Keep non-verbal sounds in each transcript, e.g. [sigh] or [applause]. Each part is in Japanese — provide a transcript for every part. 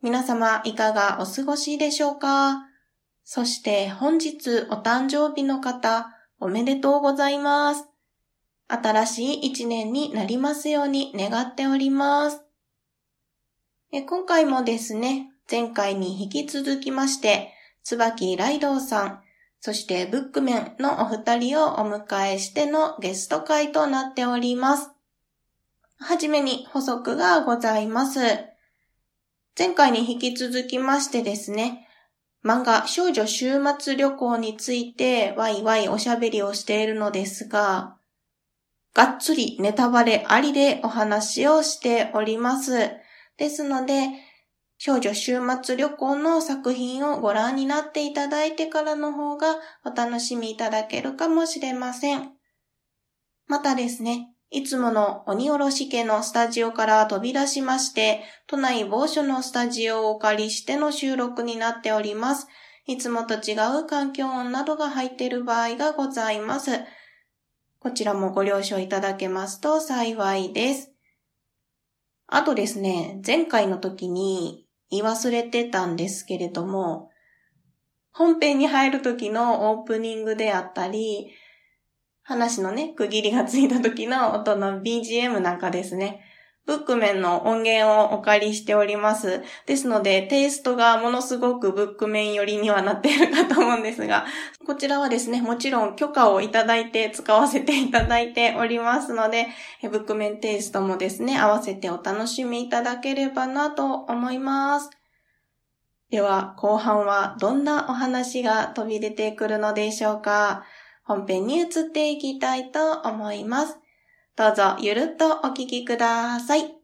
皆様いかがお過ごしでしょうか？そして本日お誕生日の方、おめでとうございます。新しい一年になりますように願っております。え今回もですね、前回に引き続きまして、椿ライドさん、そしてブックメンのお二人をお迎えしてのゲスト会となっております。はじめに補足がございます。前回に引き続きましてですね、漫画少女週末旅行についてワイワイおしゃべりをしているのですが、がっつりネタバレありでお話をしております。ですので、少女週末旅行の作品をご覧になっていただいてからの方がお楽しみいただけるかもしれません。またですね、いつもの鬼おろし家のスタジオから飛び出しまして、都内某所のスタジオをお借りしての収録になっております。いつもと違う環境音などが入っている場合がございます。こちらもご了承いただけますと幸いです。あとですね、前回の時に言い忘れてたんですけれども、本編に入る時のオープニングであったり、話のね、区切りがついた時の音の BGM なんかですね、ブックメンの音源をお借りしております。ですので、テイストがものすごくブックメン寄りにはなっているかと思うんですが、こちらはですね、もちろん許可をいただいて使わせていただいておりますので、ブックメンテイストもですね、合わせてお楽しみいただければなと思います。では、後半はどんなお話が飛び出てくるのでしょうか？本編に移っていきたいと思います。どうぞゆるっとお聞きください。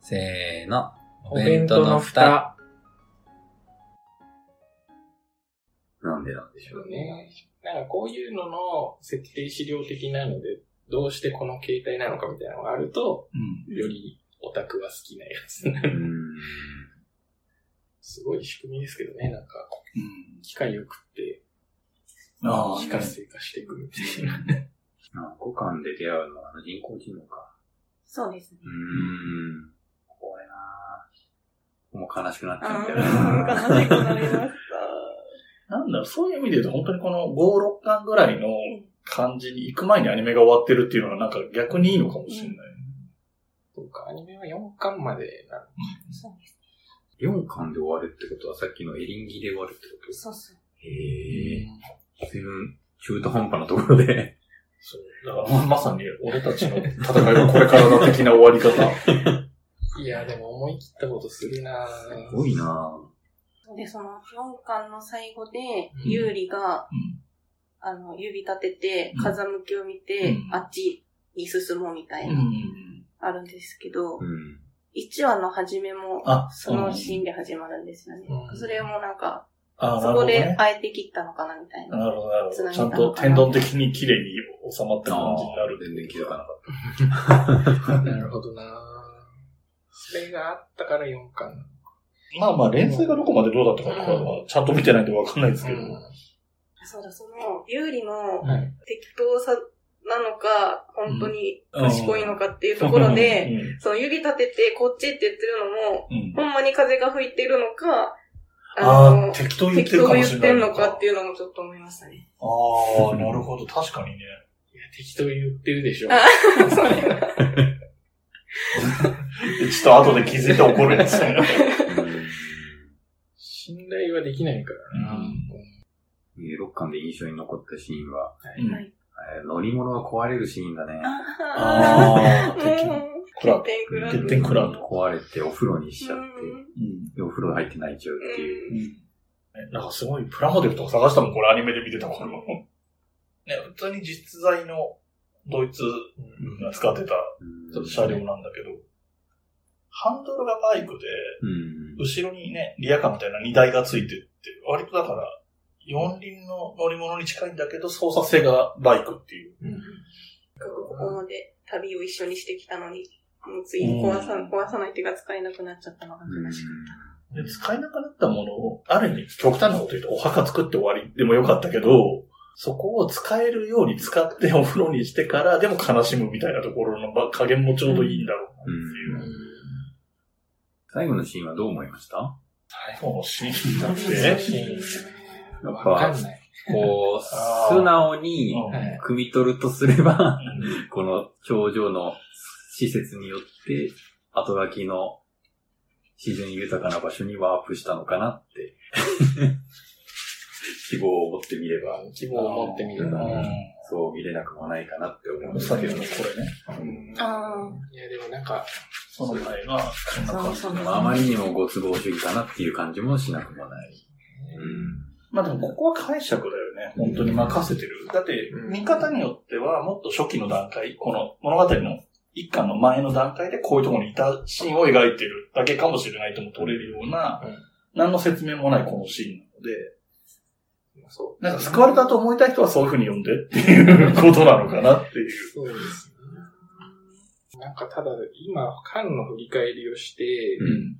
せーの。お弁当の蓋。なんでなんでしょうね。ね。なんかこういうのの設定資料的なので、どうしてこの形態なのかみたいなのがあると、うん。よりオタクは好きなやつ。すごい仕組みですけどね、なんか、うん。機械を食って、ああ、非活性化していくみたいな。あ五感で出会うのは人工知能か。そうですねう。ーん。これなぁ。もう悲しくなっちゃうんだようんな悲しくなりました。なんだろう、そういう意味で言うと本当にこの5、6巻ぐらいの感じに行く前にアニメが終わってるっていうのはなんか逆にいいのかもしれない。そうか、アニメは4巻までなの。そうです。4巻で終わるってことはさっきのエリンギで終わるってこと？そうそう。へえ。全然中途半端なところで。[laughs] そう。だからままさに俺たちの戦いはこれからだ的な終わり方。[laughs] いや、でも思い切ったことするなぁすごいなぁ。で、その4巻の最後で、うんユーリが、うんあの、指立ててう、ん風向きを見て、うんあっちに進もうみたいな、ん。あるんですけど、うん。1話の初めも、あ、そのシーンで始まるんですよね。うんそれもなんか、あ、なそこで。あえて切ったのかなみたいな。なるほど、なるほど。ちゃんと天丼的に綺麗に収まった感じになる。全然気づかなかっなるほどなぁそれがあったから4巻。まあまあ、連載がどこまでどうだったかとかは、ちゃんと見てないとわかんないですけど。そうだ、その、ユーリのはい。適当さなのか、本当に賢いのかっていうところで、うんその指立ててこっちって言ってるのも、うんほんまに風が吹いてるのか、ああ、適当言って適当るかもしれない。言ってんのかっていうのもちょっと思いましたね。ああ、なるほど。確かにね。いや、適当言ってるでしょ。あそうやな。で [laughs] ちょっと後で気づいて怒るんですよね。信頼はできないからな、うん6巻で印象に残ったシーンは、はいはいえー乗り物が壊れるシーンだね。ああ、敵。[laughs] もう、クラブ。欠点クラブ。壊れてお風呂にしちゃって、うん。でお風呂入って泣いちゃうっていう。ねなんかすごいプラモデルとか探したもん、これアニメで見てた頃。ね、普通に実在のドイツが使ってたうんちょっと車両なんだけど、ハンドルがバイクで、うん。後ろにね、リアカーみたいな荷台がついてって、割とだから、四輪の乗り物に近いんだけど、操作性がバイクっていう。うん。ここまで旅を一緒にしてきたのに、もうついに壊さ、うん壊さない手が使えなくなっちゃったのが悲しかっで使えなくなったものを、ある意味、極端なこと言うと、お墓作って終わり。でもよかったけど、そこを使えるように使ってお風呂にしてから、でも悲しむみたいなところのまあ加減もちょうどいいんだろうなっていう。最後のシーンはどう思いました？最後のシーンだっ写て、真やっわかぱんない。こあーう、素直に汲み取るとすれば、うんこの頂上の施設によって、後書きの自然豊かな場所にワープしたのかなって、[laughs] 希望を持ってみれば、希望を持ってみれば。うんそう見れなくもないかなって思うんですさっきけどのこれね。うんた。あいや、でもなんか、その前が、そんな感じそうそうまああまりにもご都合主義かなっていう感じもしなくもない。うん。まあでもここは解釈だよね。本当に任せてる。だってう、ん見方によっては、もっと初期の段階、この物語の一巻の前の段階でこういうところにいたシーンを描いてるだけかもしれないとも取れるような、うん何の説明もないこのシーンなので、そう。なんか救われたと思いたい人はそういう風に読んでっていうことなのかなっていう。そうですね。なんかただ、今、缶の振り返りをして、うん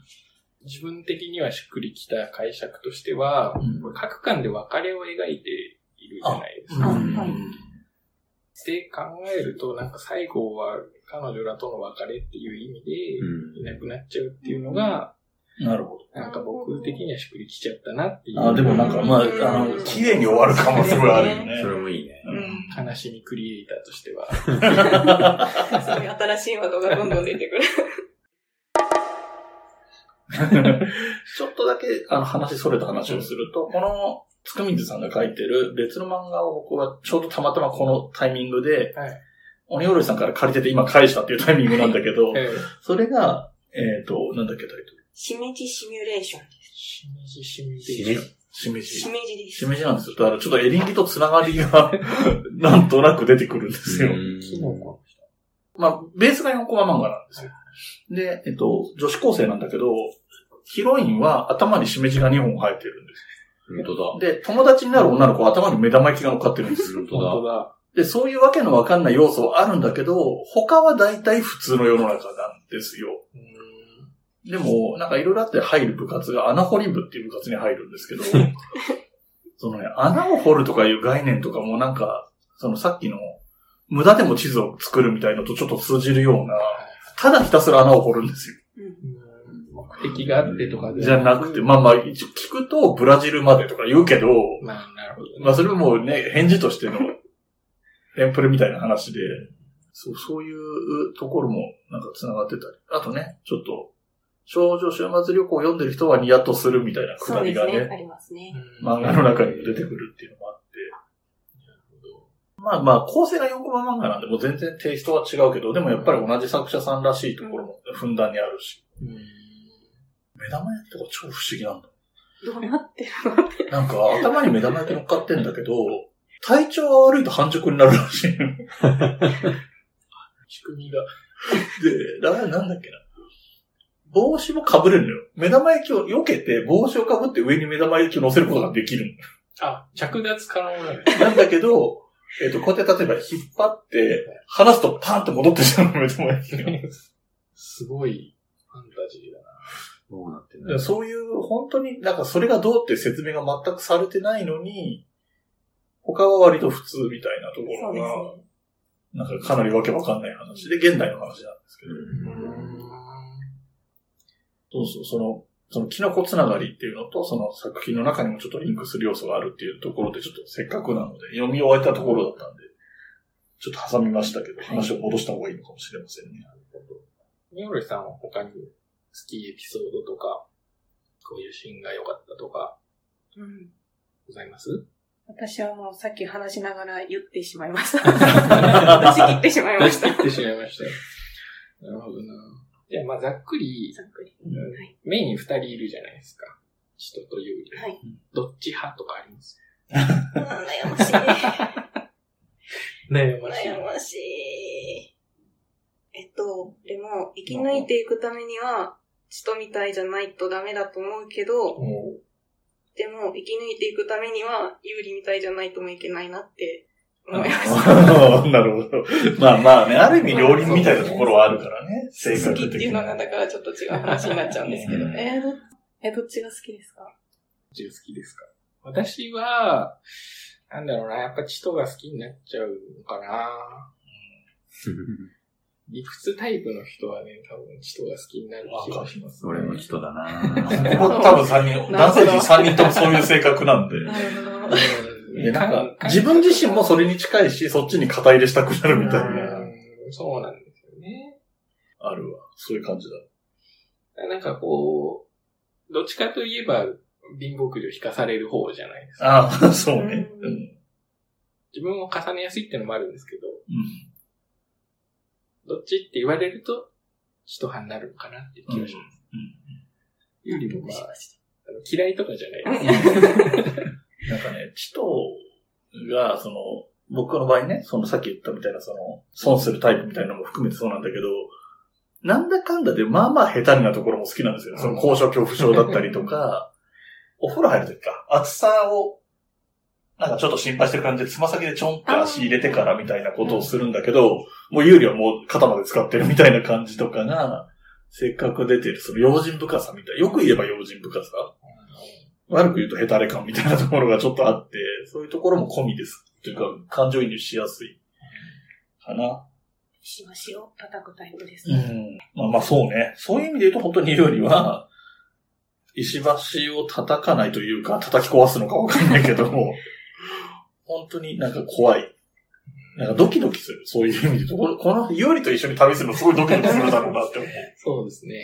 自分的にはしっくりきた解釈としては、うんこれ各巻で別れを描いているじゃないですか。あはいで考えると、なんか最後は彼女らとの別れっていう意味で、うんいなくなっちゃうっていうのが、なるほど。なんか僕的にはしっくりきちゃったなっていう。あでもなんか、まあ、あの、綺麗に終わる感もすごいあるよねそ。れもいいね。うん悲しみクリエイターとしては。あ。[laughs] そういう新しいワードがどんどん出てくる。[laughs] ちょっとだけ、あの、話それた話をすると、この、つくみずさんが書いてる別の漫画を僕はちょうどたまたまこのタイミングで、はい。鬼おろしさんから借りてて今返したっていうタイミングなんだけど、[laughs] えー、それが、えっ、と、なんだっけタイトル？しめじシミュレーションです。しめじしめしめじ。しめじし。めじです。しめじなんですよ。だからちょっとエリンギとつながりが、[laughs] なんとなく出てくるんですよ。まあ、ベースが4コマ漫画なんですよ。で、えっと、女子高生なんだけど、ヒロインは頭にしめじが2本生えてるんです本当だ。で、友達になる女の子は頭に目玉焼きが乗っかってるんですよ。本当だ。だ。で、そういうわけのわかんない要素はあるんだけど、他は大体普通の世の中なんですよ。でも、なんかいろいろあって入る部活が穴掘り部っていう部活に入るんですけど、[laughs] そのね、穴を掘るとかいう概念とかもなんか、そのさっきの無駄でも地図を作るみたいのとちょっと通じるような、ただひたすら穴を掘るんですよ。うんうん目的があってとかでじゃなくて、まあまあ、一応聞くとブラジルまでとか言うけど、まあ、なるほどね。まあそれもね、返事としてのテンプレみたいな話で、そう、そういうところもなんか繋がってたり。あとね、ちょっと、少女週末旅行を読んでる人はニヤッとするみたいなくだりがね、ね。ありますね。うん漫画の中にも出てくるっていうのもあって。まあまあ、構成が4コマ漫画なんで、もう全然テイストは違うけど、でもやっぱり同じ作者さんらしいところもふんだんにあるし。うん目玉焼きとか超不思議なんだ。どうなってるの？なんか頭に目玉焼き乗っかってんだけど、体調が悪いと半熟になるらしいの。[laughs] 仕組みが。で、なんだっけな。帽子も被れるのよ。目玉焼きを避けて、帽子を被って上に目玉焼きを乗せることができるあ、着脱可能なのね。の。なんだけど、えっ、と、こうやって例えば引っ張って、離すとパーンって戻ってしまうの、目玉焼きが。[laughs] すごいファンタジーだな。どうなってそういう、本当に、なんかそれがどうって説明が全くされてないのに、他は割と普通みたいなところが。なんかかなりわけわかんない話で、現代の話なんですけど。そうそう、その、そのキノコつながりっていうのと、その作品の中にもちょっとリンクする要素があるっていうところで、ちょっとせっかくなので、読み終えたところだったんで、ちょっと挟みましたけど、話を戻した方がいいのかもしれませんね。ニオルさんは他に好きエピソードとか、こういうシーンが良かったとか、うんございます？私はもうさっき話しながら言ってしまいました。[laughs] 出し切ってしまいました。出し切ってしまいましたよ。なるほどな。じゃあ、まあ、ざっくり、ざっくり。うんはいメインに二人いるじゃないですか。人というより。はい。どっち派とかあります？うん悩ましい。悩ましい。悩ましい。えっと、でも、生き抜いていくためには、チトみたいじゃないとダメだと思うけど、もでも、生き抜いていくためには、有利みたいじゃないともいけないなってう思いました。[laughs] なるほど。まあまあね、ある意味両輪みたいなところはあるからね。[laughs] 性格的好きっていうのが、だからちょっと違う話になっちゃうんですけど。うんえー、ど、え、どっちが好きですか？どっちが好きですか？私は、なんだろうな、やっぱチトが好きになっちゃうのかな。[laughs] 理屈タイプの人はね、多分チトが好きになる気がします、俺の人だな多分三人、[laughs] 男性陣三人ともそういう性格なんで。なんか、自分自身もそれに近いし、そっちに肩入れしたくなるみたいな、うんそうなんですよね。あるわ。そういう感じだ。なんかこう、どっちかといえば、貧乏くじを引かされる方じゃないですか。ああ、そうね。ううんん。自分を重ねやすいってのもあるんですけど、うん。どっちって言われると、チト派になるのかなっていう気がします。よりもまあ、あの嫌いとかじゃない。です。なんかね、チトが、その、僕の場合ね、そのさっき言ったみたいな、その、損するタイプみたいなのも含めてそうなんだけど、なんだかんだで、まあまあ下手なところも好きなんですよ。その高所恐怖症だったりとか、お風呂入るときか、暑さを、なんかちょっと心配してる感じで、つま先でちょんって足入れてからみたいなことをするんだけど、もう有利はもう肩まで使ってるみたいな感じとかが、せっかく出てる、その用心深さみたい。よく言えば用心深さ？悪く言うとヘタレ感みたいなところがちょっとあって、そういうところも込みです。というか、感情移入しやすい。かな。しばしを叩くタイプですう。ん。まあまあそうね。そういう意味で言うと本当に有利は、石橋を叩かないというか、叩き壊すのかわかんないけども、本当になんか怖い。なんかドキドキする。そういう意味で言うと、このこの有利と一緒に旅するのすごいドキドキするだろうなって思う。そうですね。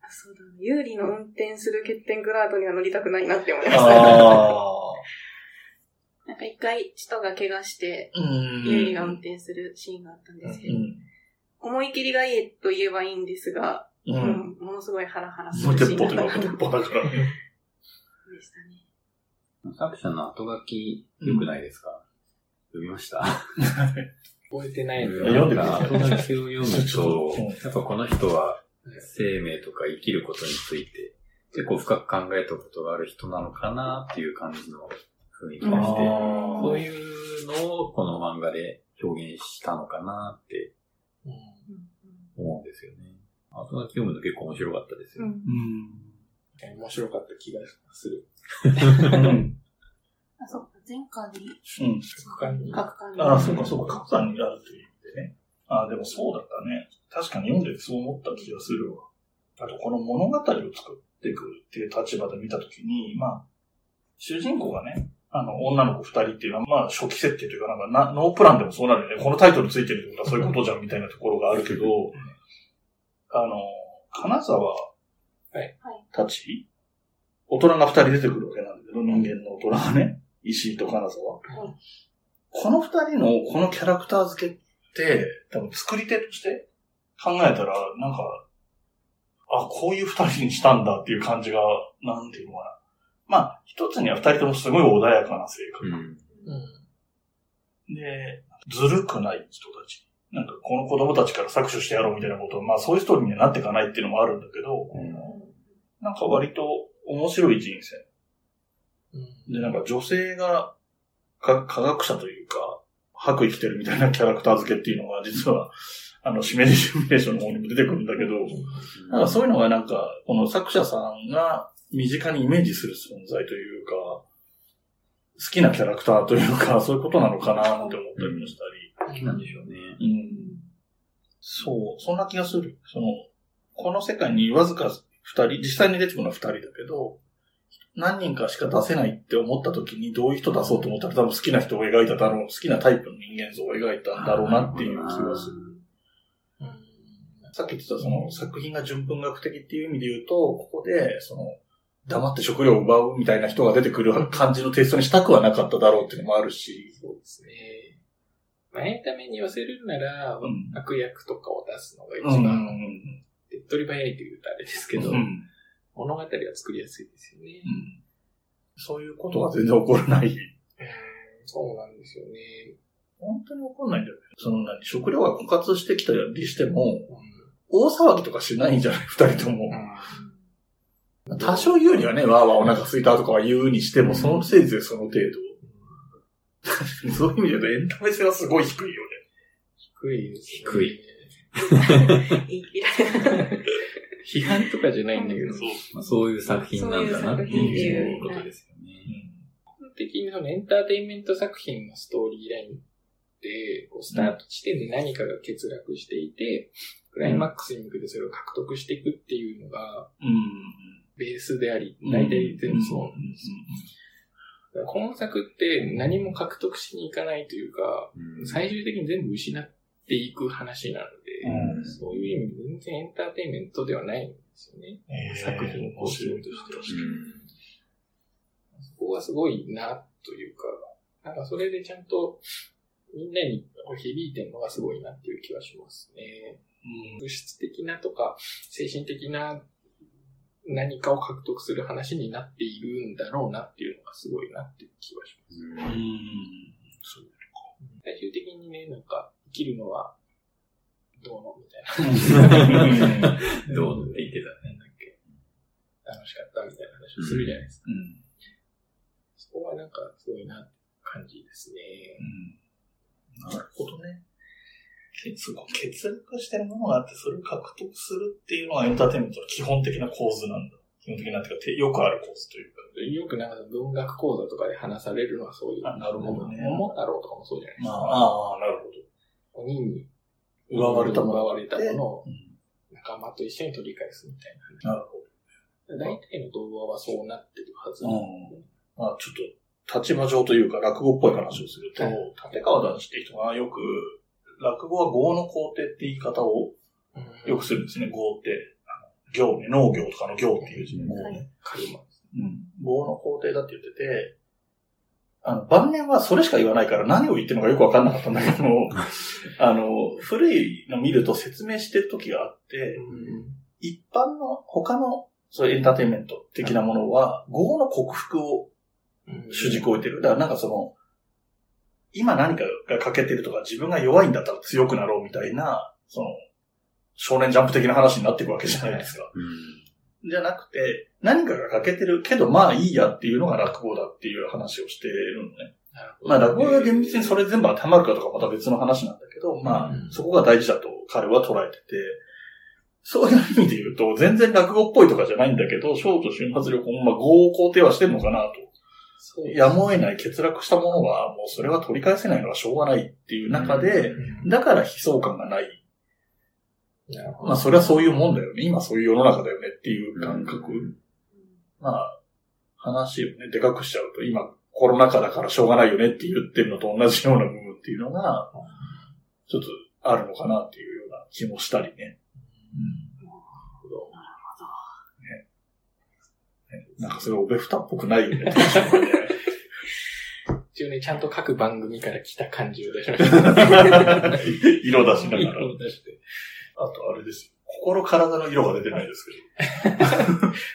あそうだ、有利の運転する欠点グラードには乗りたくないなって思いました。あ [laughs] なんか一回、チトが怪我して。有利が運転するシーンがあったんですけど、思い切りがいいと言えばいいんですが、うん。ものすごいハラハラす無るシーン鉄砲という鉄砲だから。作者の後書き、良くないですか、読みました？覚えてないの読んでくなんれか後書きを読むとうん、やっぱこの人は生命とか生きることについて結構深く考えたことがある人なのかなっていう感じの雰囲気がして、あそういうのをこの漫画で表現したのかなってうん思うんですよね。後書き読むの結構面白かったですよ。うん。うん。面白かった気がする。うん。あ、そっか、前回にうん。他に各巻に。ああ、そうか、そうか、各さんにあるという意味でね。ああ、でもそうだったね。確かに読んでてそう思った気がするわ。あと、この物語を作っていくっていう立場で見たときに、まあ、主人公がね、あの、女の子二人っていうのは、まあ、初期設定というか、なんかな、ノープランでもそうなるよね。このタイトルついてるってことはそういうことじゃんみたいなところがあるけど、あの、金沢はいたち、大人が二人出てくるわけなんだけど、人間の大人がね、石井と金沢。はいこの二人のこのキャラクター付けって、多分作り手として考えたら、なんか、あ、こういう二人にしたんだっていう感じが、なんていうのかな。まあ、一つには二人ともすごい穏やかな性格。うん。うん。で、ずるくない人たち。なんか、この子供たちから搾取してやろうみたいなことを、まあそういうストーリーにはなっていかないっていうのもあるんだけど、なんか割と面白い人生。うん。で、なんか女性がか科学者というか、白生きてるみたいなキャラクター付けっていうのが、実は、あの、シミュレーションの方にも出てくるんだけど、なんかそういうのがなんか、この作者さんが身近にイメージする存在というか、好きなキャラクターというか、そういうことなのかなって思ったりもしたり。なんでしょうね。うん。そう、そんな気がする。その、この世界にわずか二人、実際に出てくるのは二人だけど、何人かしか出せないって思った時にどういう人出そうと思ったら多分好きな人を描いただろう、好きなタイプの人間像を描いたんだろうなっていう気がする。さっき言ってたその作品が純文学的っていう意味で言うと、ここで、その、黙って食料を奪うみたいな人が出てくる感じのテイストにしたくはなかっただろうっていうのもあるし、そうですね。まあ、エンタメに寄せるなら、うん悪役とかを出すのが一うん。番、手っ取り早いというとあれですけど、うん物語は作りやすいですよね。うんそういうことは全然起こらない。そうなんですよね。本当に怒んないんだよね。その何、食料が枯渇してきたりしても、大騒ぎとかしないんじゃない？二人とも。多少言うにはね、わーわーお腹空いたとかは言うにしても、そのせいぜいその程度。[laughs] そういう意味で言うとエンタメ性はすごい低いよね。低いです、低い。言い切られない批判とかじゃないんだけど、まあ、そういう作品なんだなってそういうことですよね。基本的にそのエンターテインメント作品のストーリーラインって、こうスタート地点で何かが欠落していて、クライマックスに向けてそれを獲得していくっていうのがうん。ベースであり、大体全部そうなんですよ。だから今作って何も獲得しに行かないというか、うん最終的に全部失っていく話なので、うんそういう意味で全然エンターテインメントではないんですよね。えー作品構成としては。うんそこがすごいな、というか、なんかそれでちゃんとみんなに響いてるのがすごいなっていう気はしますね。物質的なとか精神的な何かを獲得する話になっているんだろうなっていうのがすごいなっていう気はします。うん。うん。そう最終的にね、なんか生きるのはどうのみたいな。どう？って言ってたね。だっけ楽しかった？みたいな話をするじゃないですか。うん。そこはなんかすごいなって感じですね。なるほどね。欠欠落してるものがあって、それを獲得するっていうのがエンターテインメントの基本的な構図なんだ。基本的なっていうかて、よくある構図というか。よくなんか文学講座とかで話されるのはそういう。あなるほどね桃太郎とかもそうじゃないですまか。あ、ああ、なるほど。鬼に奪われたもの奪われたものをうん仲間と一緒に取り返すみたいなるほな。大体の動画はそうなってるはず。うんど。まあ、ちょっと、立場上というか、落語っぽい話をすると、はい立川談志って人がよく、落語は業の工程って言い方をよくするんですね、業って。あの業ね、農業とかの業っていう字ね、業ね。うん。業の工程だって言ってて、あの、晩年はそれしか言わないから何を言ってるのかよくわかんなかったんだけども、[laughs] あの、古いの見ると説明してる時があって、一般の他のそういうエンターテインメント的なものは、業の克服を主軸を置いてる。だからなんかその、今何かが欠けてるとか自分が弱いんだったら強くなろうみたいな、その、少年ジャンプ的な話になっていくわけじゃないですか。じゃなくて、何かが欠けてるけどまあいいやっていうのが落語だっていう話をしてるのね。まあ落語が厳密にそれ全部当てはまるかとかまた別の話なんだけど、まあうんそこが大事だと彼は捉えてて、そういう意味で言うと全然落語っぽいとかじゃないんだけど、ショート瞬発力もまあ合を肯定はしてるのかなと。やむを得ない欠落したものはもうそれは取り返せないのはしょうがないっていう中で、うんだから悲壮感がない。なるほどまあそれはそういうもんだよね。今そういう世の中だよねっていう感覚。まあ、話をね、でかくしちゃうと、今コロナ禍だからしょうがないよねって言ってるのと同じような部分っていうのが、ちょっとあるのかなっていうような気もしたりね。ねなんかそれオベフタっぽくないよね。一応ね、ちゃんと各番組から来た感じを出しました。[laughs] 色出しながら。色を出して。あとあれですよ。心体の色が出てないですけ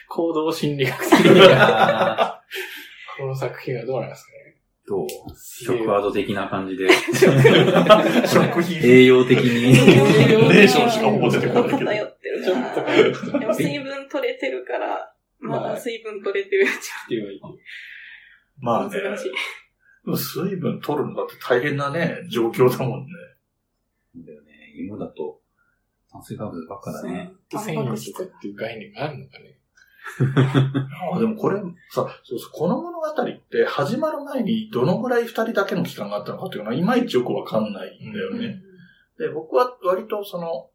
行動心理学い的やな、[laughs] この作品はどうなんですかね。どう？[laughs] 食アド的な感じで、ど。食品。栄養的に。レーションしかもう出てこないけど偏ってる。でも水分取れてるから、まだ水分取れてるうちっていうのはまあね。水分取るのだって大変なね、状況だもんね。だよね。芋だと炭水化物ばっかだね。とかっていう概念があるのかね。あでもこれ、さ、そうそう、この物語って始まる前にどのぐらい二人だけの期間があったのかっていうのは、いまいちよくわかんないんだよね。で、僕は割とその、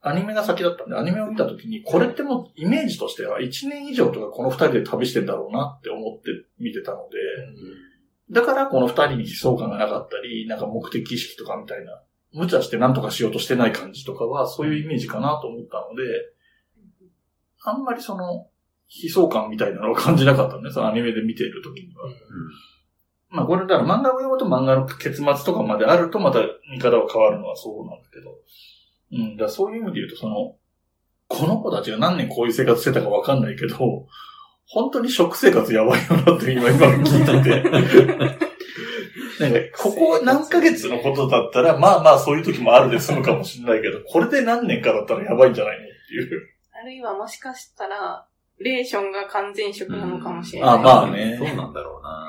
アニメが先だったんで、アニメを見たときに、これってもうイメージとしては1年以上とかこの二人で旅してんだろうなって思って見てたので、だからこの二人に悲壮感がなかったり、なんか目的意識とかみたいな、無茶して何とかしようとしてない感じとかは、そういうイメージかなと思ったので、あんまりその、悲壮感みたいなのを感じなかったんです、そのアニメで見ているときには。まあこれだから漫画を読むと漫画の結末とかまであるとまた見方が変わるのはそうなんだけど。うん、だそういう意味で言うとその、この子たちが何年こういう生活してたかわかんないけど、本当に食生活やばいよなって今今聞いてて。[laughs] なんか、ここ何ヶ月のことだったら、まあまあそういう時もあるで済むかもしれないけど、これで何年かだったらやばいんじゃないのっていう。あるいはもしかしたら、レーションが完全食なのかもしれない。あまあねそうなんだろうな。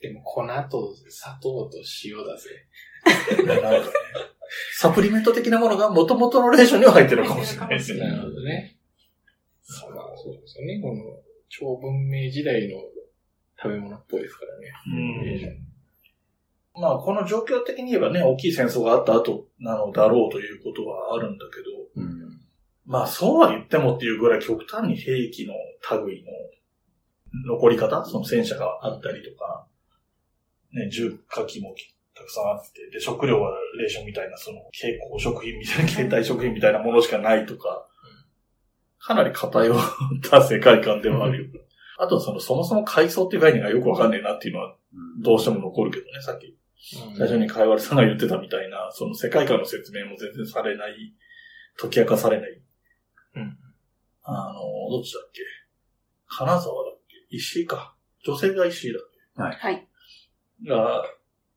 でも粉と砂糖と塩だぜ。なんかね、サプリメント的なものが元々のレーションには入ってるのかもしれないですね。なるほどね。そうまあそうですよね。この超文明時代の食べ物っぽいですからね。うんまあ、この状況的に言えばね、大きい戦争があった後なのだろうということはあるんだけど、うん。まあ、そうは言ってもっていうぐらい極端に兵器の類の残り方、その戦車があったりとか、ね、重火器もたくさんあって、で、食料はレーションみたいな、その、蛍光食品みたいな、携帯食品みたいなものしかないとか、かなり偏った世界観ではあるよ。あと、その、そもそも階層っていう概念がよくわかんねえなっていうのは、どうしても残るけどね、さっきうん最初に会話さんが言ってたみたいな、その世界観の説明も全然されない、解き明かされない。うん。あの、どっちだっけ？金沢だっけ？石井か。女性が石井だっはい。けが、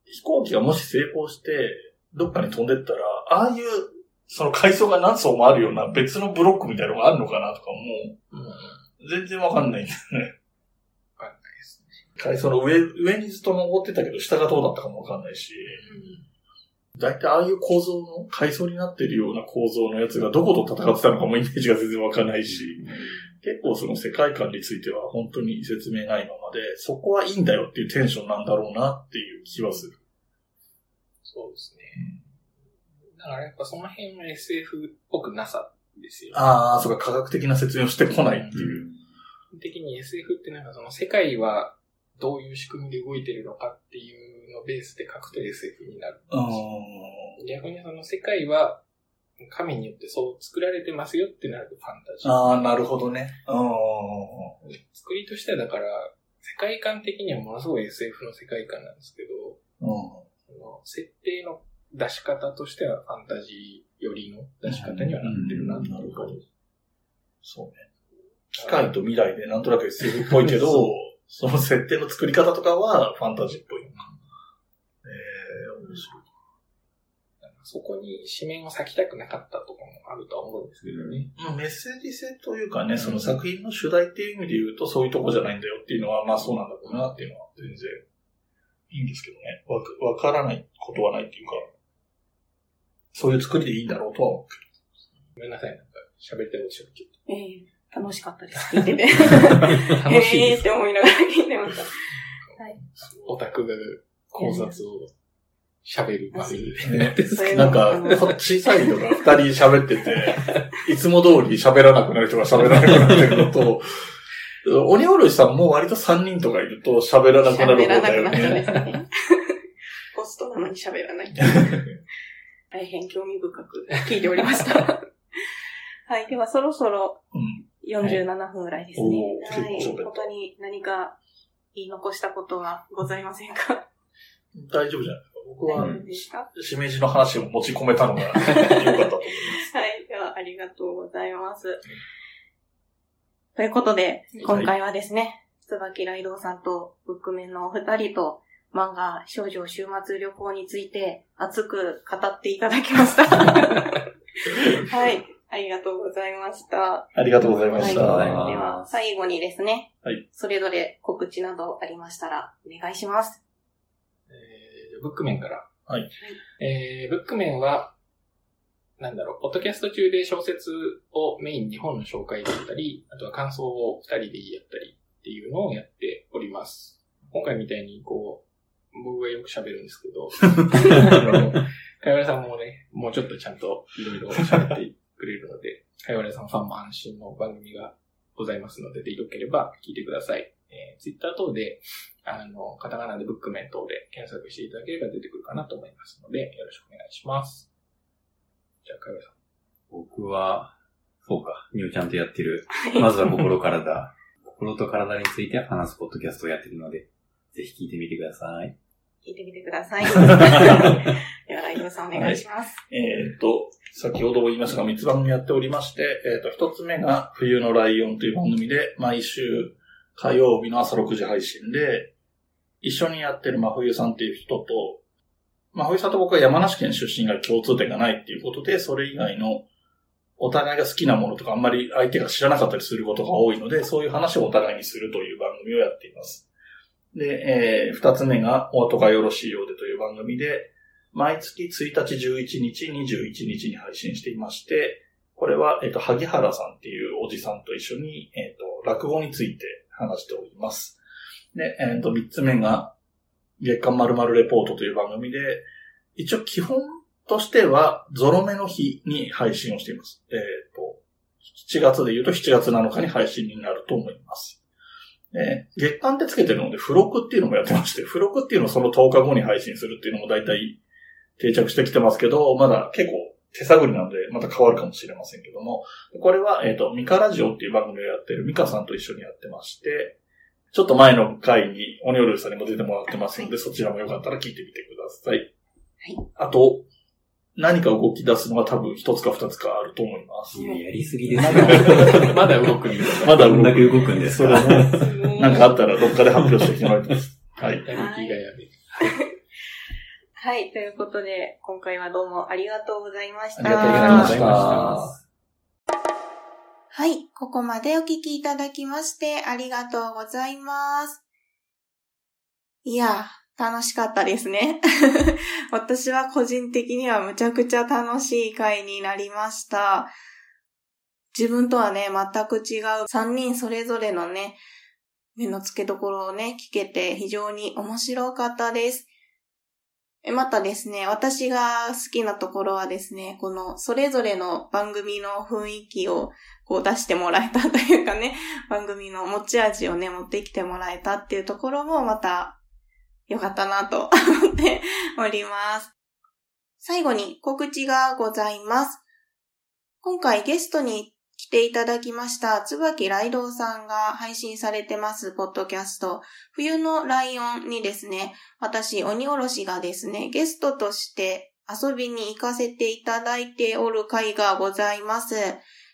飛行機がもし成功して、どっかに飛んでったら、ああいう、その階層が何層もあるような別のブロックみたいなのがあるのかなとかもうん。全然わかんないんだよね。かんないですね。階層の上、上にずっと登ってたけど、下がどうだったかもわかんないし。大体ああいう構造の、階層になってるような構造のやつがどこと戦ってたのかもイメージが全然わかんないし、結構その世界観については本当に説明ないままで、そこはいいんだよっていうテンションなんだろうなっていう気はする。そうですね。だからやっぱその辺は SF っぽくなさですよね。ああ、そうか、科学的な説明をしてこないっていう。基本的に SF ってなんかその世界はどういう仕組みで動いてるのかっていうのをベースで書くと SF になるんですうよ。逆にその世界は神によってそう作られてますよってなるとファンタジー。ああ、なるほどね。うん。作りとしてはだから、世界観的にはものすごい SF の世界観なんですけど、うん。その設定の出し方としてはファンタジー寄りの出し方にはなってるなっていうなるほど感じ。そうね。機械と未来でなんとなく SF っぽいけど、[laughs] その設定の作り方とかはファンタジーっぽいのか。ええ面白い。そこに紙面を割きたくなかったとかもあるとは思うんですけどね。まあメッセージ性というかね、その作品の主題っていう意味で言うと、そういうとこじゃないんだよっていうのは、まあそうなんだろうなっていうのは全然いいんですけどね。わかわからないことはないっていうか、そういう作りでいいんだろうとは思うごめんなさい、なんか喋ってほしいけええ楽しかったです。聞いてて。ど。[laughs] 楽しいですええって思いながら聞いてました。はい。オタクが考察を喋る番組けどね。なんか、小さい人が二人喋ってて、[laughs] いつも通り喋らなくなる人が喋らなくなってるのと、鬼おろしさんも割と三人とかいると喋らなくなる方喋らなだよくなっちゃうんでね。すね。ホストなのに喋らない。大変興味深く聞いておりました。[laughs] はい。ではそろそろうん47分ぐらいですね。はい。本当に何か言い残したことはございませんか？[laughs] 大丈夫じゃないですか。僕はしめじの話を持ち込めたのが [laughs] 良かったと思います。はい。では、ありがとうございます。ということで、今回はですね、椿ライドウさんとブックメンのお二人と、漫画少女週末旅行について熱く語っていただきました。[laughs] はい。ありがとうございました。ありがとうございました。はいでは、最後にですね、はいそれぞれ告知などありましたら、お願いします。えーブックメンから。はい。えーブックメンは、なんだろう、ポッドキャスト中で小説をメインに本の紹介だったり、あとは感想を二人で言い合ったりっていうのをやっております。今回みたいに、こう、僕がよく喋るんですけど、[laughs] あの、かいわれさんもね、もうちょっとちゃんといろいろ喋ってくれるので、かいわれさんファンも安心の番組がございますので、でよければ聞いてください。えー、ツイッター等で、あの、カタカナでブックメン等で検索していただければ出てくるかなと思いますので、よろしくお願いします。じゃあ、かいわれさん。僕は、そうか、ニューちゃんとやってる。[laughs] まずは心体。心と体について話すポッドキャストをやってるので、ぜひ聞いてみてください。聞いてみてください。[laughs] では、ライドウさんお願いします。えっ、と、先ほども言いましたが、三つ番組やっておりまして、えっ、と、一つ目が、冬のライオンという番組で、毎週火曜日の朝6時配信で、一緒にやってる真冬さんっていう人と、真冬さんと僕は山梨県出身が共通点がないっていうことで、それ以外のお互いが好きなものとかあんまり相手が知らなかったりすることが多いので、そういう話をお互いにするという番組をやっています。で、えー、二つ目がお後がよろしいようでという番組で、毎月1日、11日、21日に配信していまして、これは、えっ、と、萩原さんっていうおじさんと一緒に、えっ、と、落語について話しております。で、えっ、と、三つ目が、月刊〇〇レポートという番組で、一応基本としては、ゾロ目の日に配信をしています。えっ、と、7月で言うと7月7日に配信になると思います。え月間ってつけてるので、付録っていうのもやってまして、付録っていうのをその10日後に配信するっていうのも大体定着してきてますけど、まだ結構手探りなので、また変わるかもしれませんけども、これは、えっ、と、ミカラジオっていう番組をやってるミカさんと一緒にやってまして、ちょっと前の回にオニオルさんにも出てもらってますので、そちらもよかったら聞いてみてください。はい。あと、何か動き出すのは多分一つか二つかあると思いますい。や、やりすぎですよ。[laughs] まだ動くんですまだ動く。だけ動くんですかそれねなんかあったらどっかで発表してきてもらいます。はい。打撃がや。はい。ということで、今回はどうもありがとうございました。ありがとうございました。はい。ここまでお聞きいただきまして、ありがとうございます。いや、楽しかったですね。[laughs] 私は個人的にはむちゃくちゃ楽しい回になりました。自分とはね、全く違う3人それぞれのね、目の付けどころをね、聞けて非常に面白かったです。えまたですね、私が好きなところはですね、このそれぞれの番組の雰囲気をこう出してもらえたというかね、[laughs] 番組の持ち味をね、持ってきてもらえたっていうところもまた良かったなと [laughs] 思っております。最後に告知がございます。今回ゲストに来ていただきました、椿ライドウさんが配信されてます、ポッドキャスト、冬のライオンにですね、私、鬼おろしがですね、ゲストとして遊びに行かせていただいておる回がございます。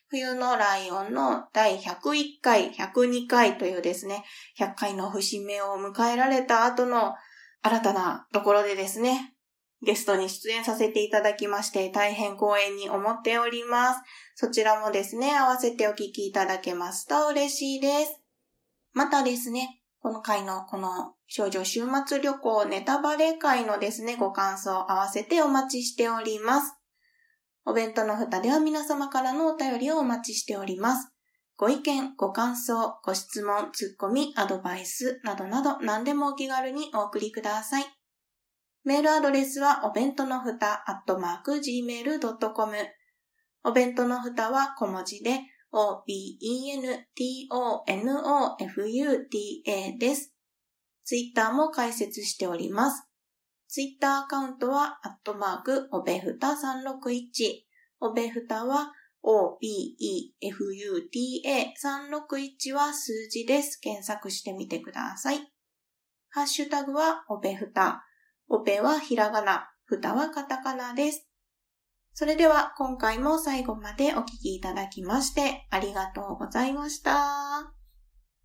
冬のライオンの第101回、102回というですね、100回の節目を迎えられた後の新たなところでですね、ゲストに出演させていただきまして大変光栄に思っております。そちらもですね、合わせてお聞きいただけますと嬉しいです。またですね、この回のこの少女週末旅行ネタバレ会のですね、ご感想合わせてお待ちしております。お弁当の蓋では皆様からのお便りをお待ちしております。ご意見、ご感想、ご質問、ツッコミ、アドバイスなどなど何でもお気軽にお送りください。メールアドレスはお弁当のふた、アットマーク、gmail.com。お弁当のふたは小文字で、o-b-e-n-t-o-n-o-f-u-t-a です。ツイッターも開設しております。ツイッターアカウントは、アットマーク、おべふた361。おべふたは、o-b-e-f-u-t-a361 は数字です。検索してみてください。ハッシュタグは、おべふた。オペはひらがな、ふたはカタカナです。それでは今回も最後までお聴きいただきましてありがとうございました。